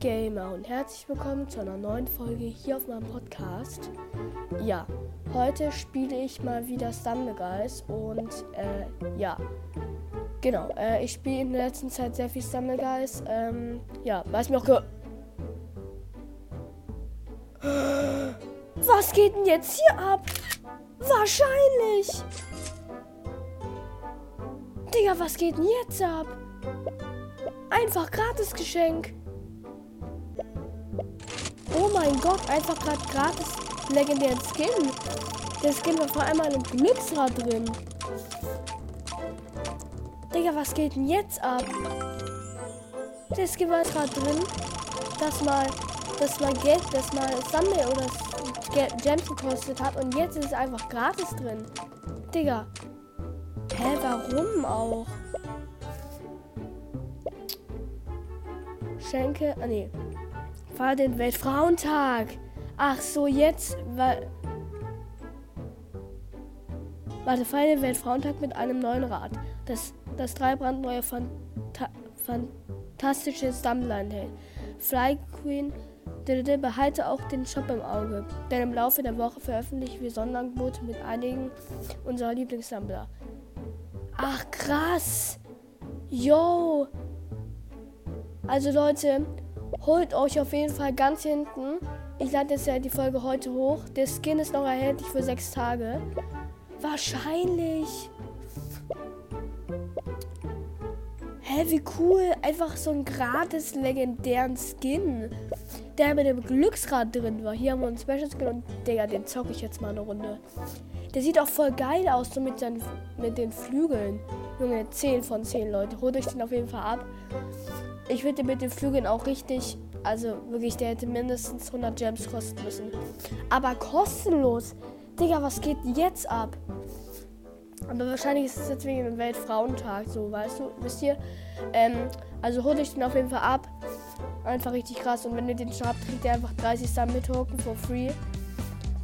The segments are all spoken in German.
Gamer und herzlich willkommen zu einer neuen Folge hier auf meinem Podcast. Ja, heute spiele ich mal wieder Stumble Guys und äh, ja, genau, äh, ich spiele in der letzten Zeit sehr viel Stumble Guys. Ähm, ja, weiß mir auch Was geht denn jetzt hier ab? Wahrscheinlich. Digga, was geht denn jetzt ab? Einfach gratis Geschenk. Oh mein Gott, einfach gerade gratis legendären Skin. Der Skin war vor einmal im Glücksrad drin. Digga, was geht denn jetzt ab? Der Skin war gerade drin, dass mal, dass mal Geld, dass mal Sunday oder Gems gekostet hat und jetzt ist es einfach gratis drin. Digga. Hä, warum auch? Schenke, ah nee, war den Weltfrauentag. Ach so, jetzt, weil. Warte, feier den Weltfrauentag mit einem neuen Rad. Das, das drei brandneue Fanta fantastische Sammler enthält. Fly Queen behalte auch den Shop im Auge, denn im Laufe der Woche veröffentlichen wir Sonderangebote mit einigen unserer Lieblingssammler. Ach krass! Yo! Also Leute, Holt euch auf jeden Fall ganz hinten. Ich lade jetzt ja die Folge heute hoch. Der Skin ist noch erhältlich für sechs Tage. Wahrscheinlich. Hä, wie cool. Einfach so einen gratis legendären Skin. Der mit dem Glücksrad drin war. Hier haben wir einen Special Skin und Digga, den zocke ich jetzt mal eine Runde. Der sieht auch voll geil aus, so mit, seinen, mit den Flügeln. Junge, 10 von 10 Leute. Holt euch den auf jeden Fall ab. Ich würde mit den Flügeln auch richtig, also wirklich, der hätte mindestens 100 Gems kosten müssen. Aber kostenlos. Digga, was geht jetzt ab? Aber wahrscheinlich ist es jetzt wegen dem Weltfrauentag so, weißt du, wisst ihr? Ähm, also holt euch den auf jeden Fall ab. Einfach richtig krass. Und wenn ihr den schon habt, kriegt ihr einfach 30 Summit Token for free.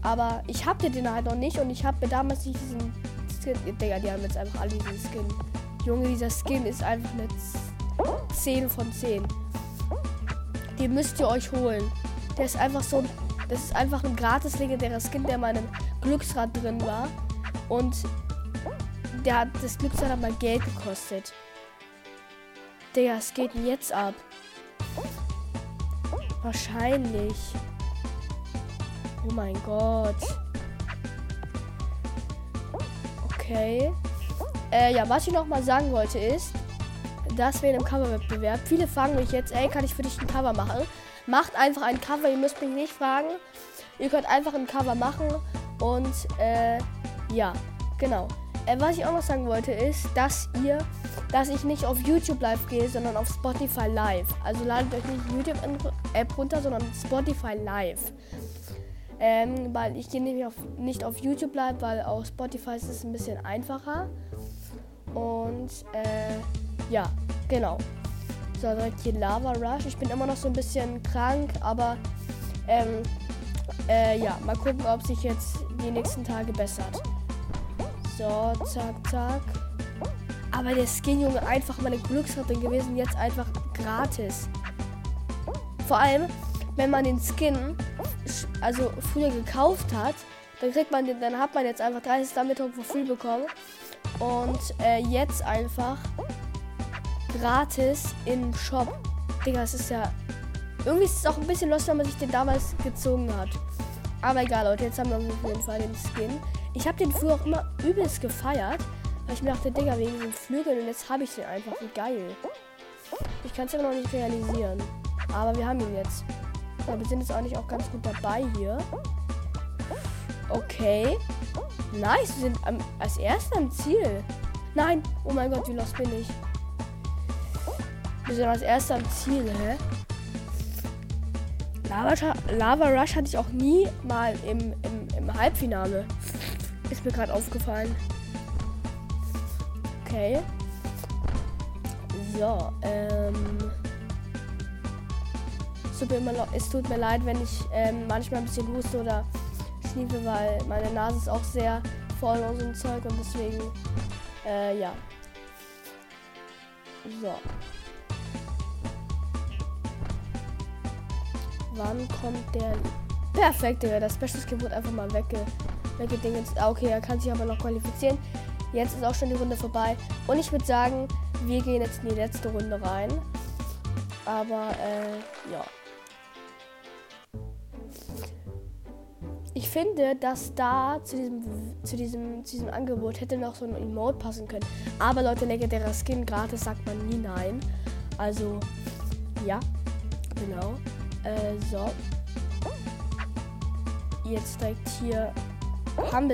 Aber ich hab den halt noch nicht und ich habe damals nicht diesen Skin. Digga, die haben jetzt einfach alle diesen Skin. Junge, dieser Skin ist einfach eine 10 von 10. Den müsst ihr euch holen. Der ist einfach so Das ist einfach ein gratis legendärer Skin, der in meinem Glücksrad drin war. Und der hat das Glücksrad hat mal Geld gekostet. Digga, es geht jetzt ab. Wahrscheinlich. Oh mein Gott. Okay. Äh, ja, was ich noch mal sagen wollte ist, dass wir in einem Coverwettbewerb. Viele fragen mich jetzt, ey, kann ich für dich ein Cover machen? Macht einfach ein Cover, ihr müsst mich nicht fragen. Ihr könnt einfach ein Cover machen und äh, ja, genau. Äh, was ich auch noch sagen wollte ist, dass ihr, dass ich nicht auf YouTube Live gehe, sondern auf Spotify Live. Also ladet euch nicht YouTube App runter, sondern Spotify Live. Ähm, weil ich gehe nämlich auf, nicht auf YouTube Live, weil auf Spotify ist es ein bisschen einfacher. Und äh, ja, genau. So, direkt hier Lava Rush. Ich bin immer noch so ein bisschen krank, aber ähm, äh, ja, mal gucken, ob sich jetzt die nächsten Tage bessert. So, zack, zack. Aber der Skin, Junge, einfach meine Glücksratte gewesen, jetzt einfach gratis. Vor allem, wenn man den Skin also früher gekauft hat, dann kriegt man den, dann hat man jetzt einfach 30 damit für free bekommen. Und äh, jetzt einfach gratis im Shop. Digga, es ist ja. Irgendwie ist es auch ein bisschen los, wenn man sich den damals gezogen hat. Aber egal, Leute, jetzt haben wir auf jeden Fall den Skin. Ich habe den früher auch immer übelst gefeiert, weil ich mir dachte, Digga, wegen den Flügeln und jetzt habe ich den einfach. Wie geil. Ich kann es aber noch nicht realisieren. Aber wir haben ihn jetzt. Aber wir sind jetzt eigentlich auch ganz gut dabei hier. Okay. Nice, wir sind am, als erster am Ziel. Nein, oh mein Gott, wie los bin ich. Wir sind als erster am Ziel, hä? Lava, Lava Rush hatte ich auch nie mal im, im, im Halbfinale. Ist mir gerade aufgefallen. Okay. So, ähm. Es tut mir leid, wenn ich ähm, manchmal ein bisschen huste oder schniefe, weil meine Nase ist auch sehr voll und so ein Zeug und deswegen, äh, ja. So. Wann kommt der. Perfekt, Digga. Das Special Skin wurde einfach mal wegge weggedingens. Ah, okay, er kann sich aber noch qualifizieren. Jetzt ist auch schon die Runde vorbei. Und ich würde sagen, wir gehen jetzt in die letzte Runde rein. Aber, äh, ja. Ich finde, dass da zu diesem, zu diesem, zu diesem Angebot hätte noch so ein Emote passen können. Aber Leute, legendärer Skin gratis sagt man nie nein. Also, ja, genau. Äh, so. Jetzt direkt hier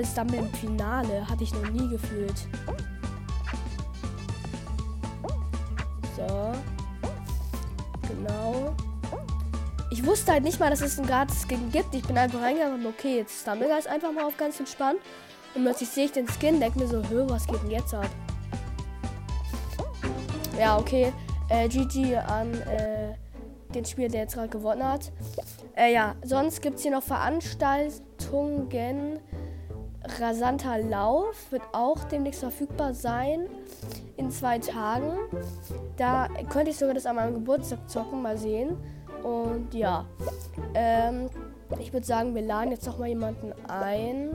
Stumble im Finale. Hatte ich noch nie gefühlt. So. Genau. Ich wusste halt nicht mal, dass es einen Gratis-Skin gibt. Ich bin einfach reingegangen und okay, jetzt Stumble ist einfach mal auf ganz entspannt. Und plötzlich sehe ich den Skin, denke mir so, hö, was geht denn jetzt ab? Ja, okay. Äh, GG an äh, den Spieler, der jetzt gerade gewonnen hat. Äh, ja, sonst gibt es hier noch Veranstaltungen. Rasanter Lauf wird auch demnächst verfügbar sein. In zwei Tagen. Da könnte ich sogar das an meinem Geburtstag zocken, mal sehen. Und ja. Ähm, ich würde sagen, wir laden jetzt noch mal jemanden ein.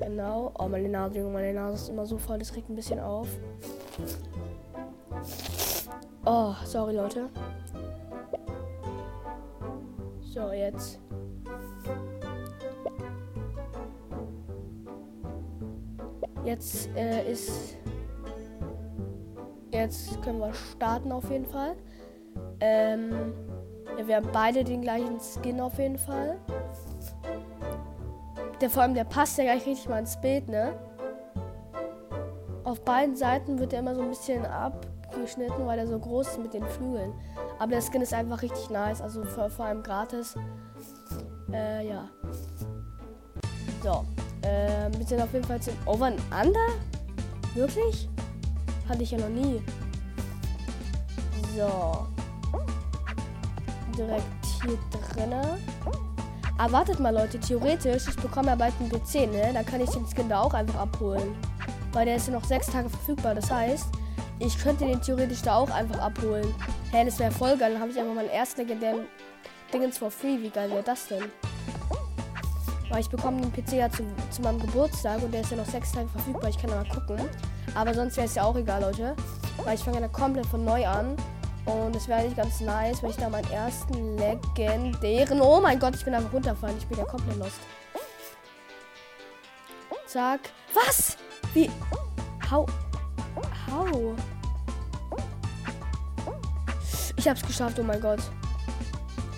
Genau. Oh, meine Nase, Junge, meine Nase ist immer so voll, das regt ein bisschen auf. Oh, sorry, Leute. So, jetzt. Jetzt äh, ist. Jetzt können wir starten auf jeden Fall. Ähm, ja, wir haben beide den gleichen Skin auf jeden Fall. Der vor allem, der passt ja gleich richtig mal ins Bild, ne? Auf beiden Seiten wird er immer so ein bisschen abgeschnitten, weil er so groß ist mit den Flügeln. Aber der Skin ist einfach richtig nice, also vor, vor allem gratis. Äh, ja. So. Äh, wir sind auf jeden Fall zum Over and Under? Wirklich? Hatte ich ja noch nie. So. Direkt hier drinnen. Aber wartet mal, Leute. Theoretisch, ich bekomme ja bald einen PC, ne? Da kann ich den Skin da auch einfach abholen. Weil der ist ja noch sechs Tage verfügbar. Das heißt, ich könnte den theoretisch da auch einfach abholen. Hä, das wäre voll geil. Dann habe ich einfach meinen ersten legendären Dingens for free. Wie geil wäre das denn? Weil ich bekomme den PC ja zu, zu meinem Geburtstag und der ist ja noch sechs Tage verfügbar. Ich kann mal gucken. Aber sonst wäre es ja auch egal, Leute. Weil ich fange ja komplett von neu an. Und es wäre nicht ganz nice, wenn ich da meinen ersten legendären. Oh mein Gott, ich bin einfach runterfallen. Ich bin ja komplett lost. Zack. Was? Wie? How? How? Ich hab's geschafft, oh mein Gott.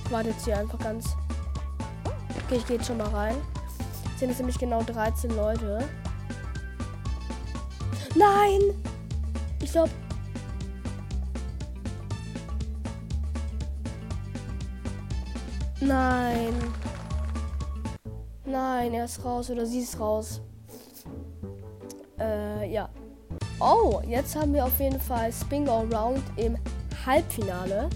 Ich warte jetzt hier einfach ganz. Okay, ich gehe jetzt schon mal rein. Jetzt sind es nämlich genau 13 Leute. Nein! Ich glaube. Nein. Nein, er ist raus oder sie ist raus. Äh, ja. Oh, jetzt haben wir auf jeden Fall Spin Round im Halbfinale.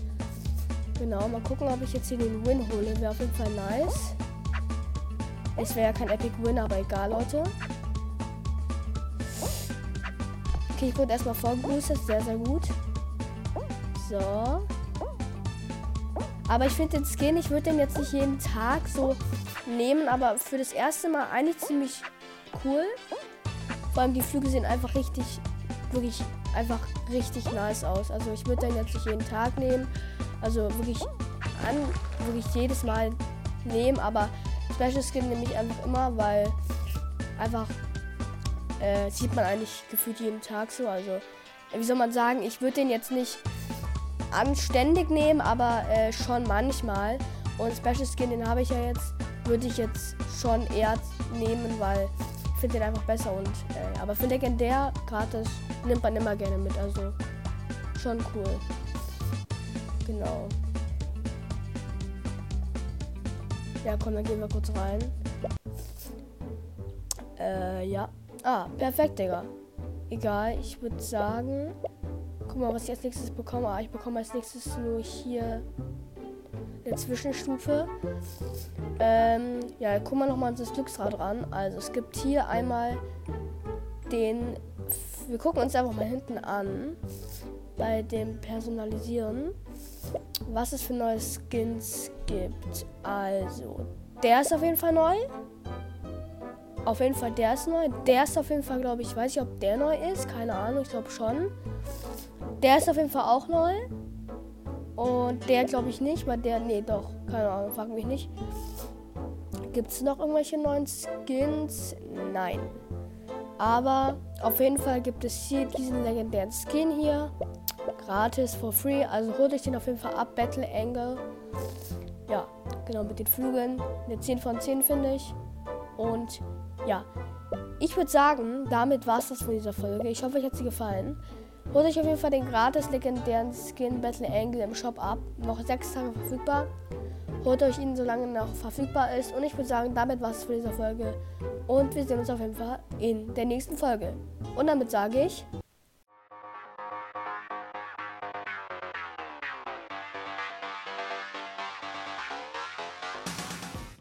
Genau, mal gucken, ob ich jetzt hier den Win hole. Wäre auf jeden Fall nice. Es wäre ja kein Epic Win, aber egal, Leute. Okay, ich wurde erstmal vorgeboostet. Sehr, sehr gut. So. Aber ich finde den Skin, ich würde den jetzt nicht jeden Tag so nehmen, aber für das erste Mal eigentlich ziemlich cool. Vor allem die Flügel sehen einfach richtig, wirklich einfach richtig nice aus. Also ich würde den jetzt nicht jeden Tag nehmen. Also wirklich an, wirklich jedes Mal nehmen, aber Special Skin nehme ich einfach immer, weil einfach äh, sieht man eigentlich gefühlt jeden Tag so. Also, wie soll man sagen, ich würde den jetzt nicht anständig nehmen, aber äh, schon manchmal. Und Special Skin, den habe ich ja jetzt, würde ich jetzt schon eher nehmen, weil finde den einfach besser. Und äh, aber für legendär gratis nimmt man immer gerne mit. Also schon cool. Genau. Ja, komm, dann gehen wir kurz rein. Äh, ja. Ah, perfekt, Digga. Egal, ich würde sagen. Guck mal, was ich als nächstes bekomme. Ah, ich bekomme als nächstes nur hier eine Zwischenstufe. Ähm, ja, guck mal nochmal das Glücksrad ran. Also es gibt hier einmal den. Wir gucken uns einfach mal hinten an. Bei dem Personalisieren. Was es für neue Skins gibt. Also, der ist auf jeden Fall neu. Auf jeden Fall, der ist neu. Der ist auf jeden Fall, glaube ich, weiß ich, ob der neu ist. Keine Ahnung, ich glaube schon. Der ist auf jeden Fall auch neu. Und der glaube ich nicht, weil der, nee, doch, keine Ahnung, frag mich nicht. Gibt es noch irgendwelche neuen Skins? Nein. Aber auf jeden Fall gibt es hier diesen legendären Skin hier. Gratis, for free. Also holt euch den auf jeden Fall ab. Battle Angle. Ja, genau, mit den Flügeln. Eine 10 von 10 finde ich. Und ja, ich würde sagen, damit war es das von dieser Folge. Ich hoffe, euch hat sie gefallen. Holt euch auf jeden Fall den gratis legendären Skin Battle Angle im Shop ab. Noch sechs Tage verfügbar. Holt euch ihn, solange noch verfügbar ist. Und ich würde sagen, damit war es von dieser Folge. Und wir sehen uns auf jeden Fall in der nächsten Folge. Und damit sage ich.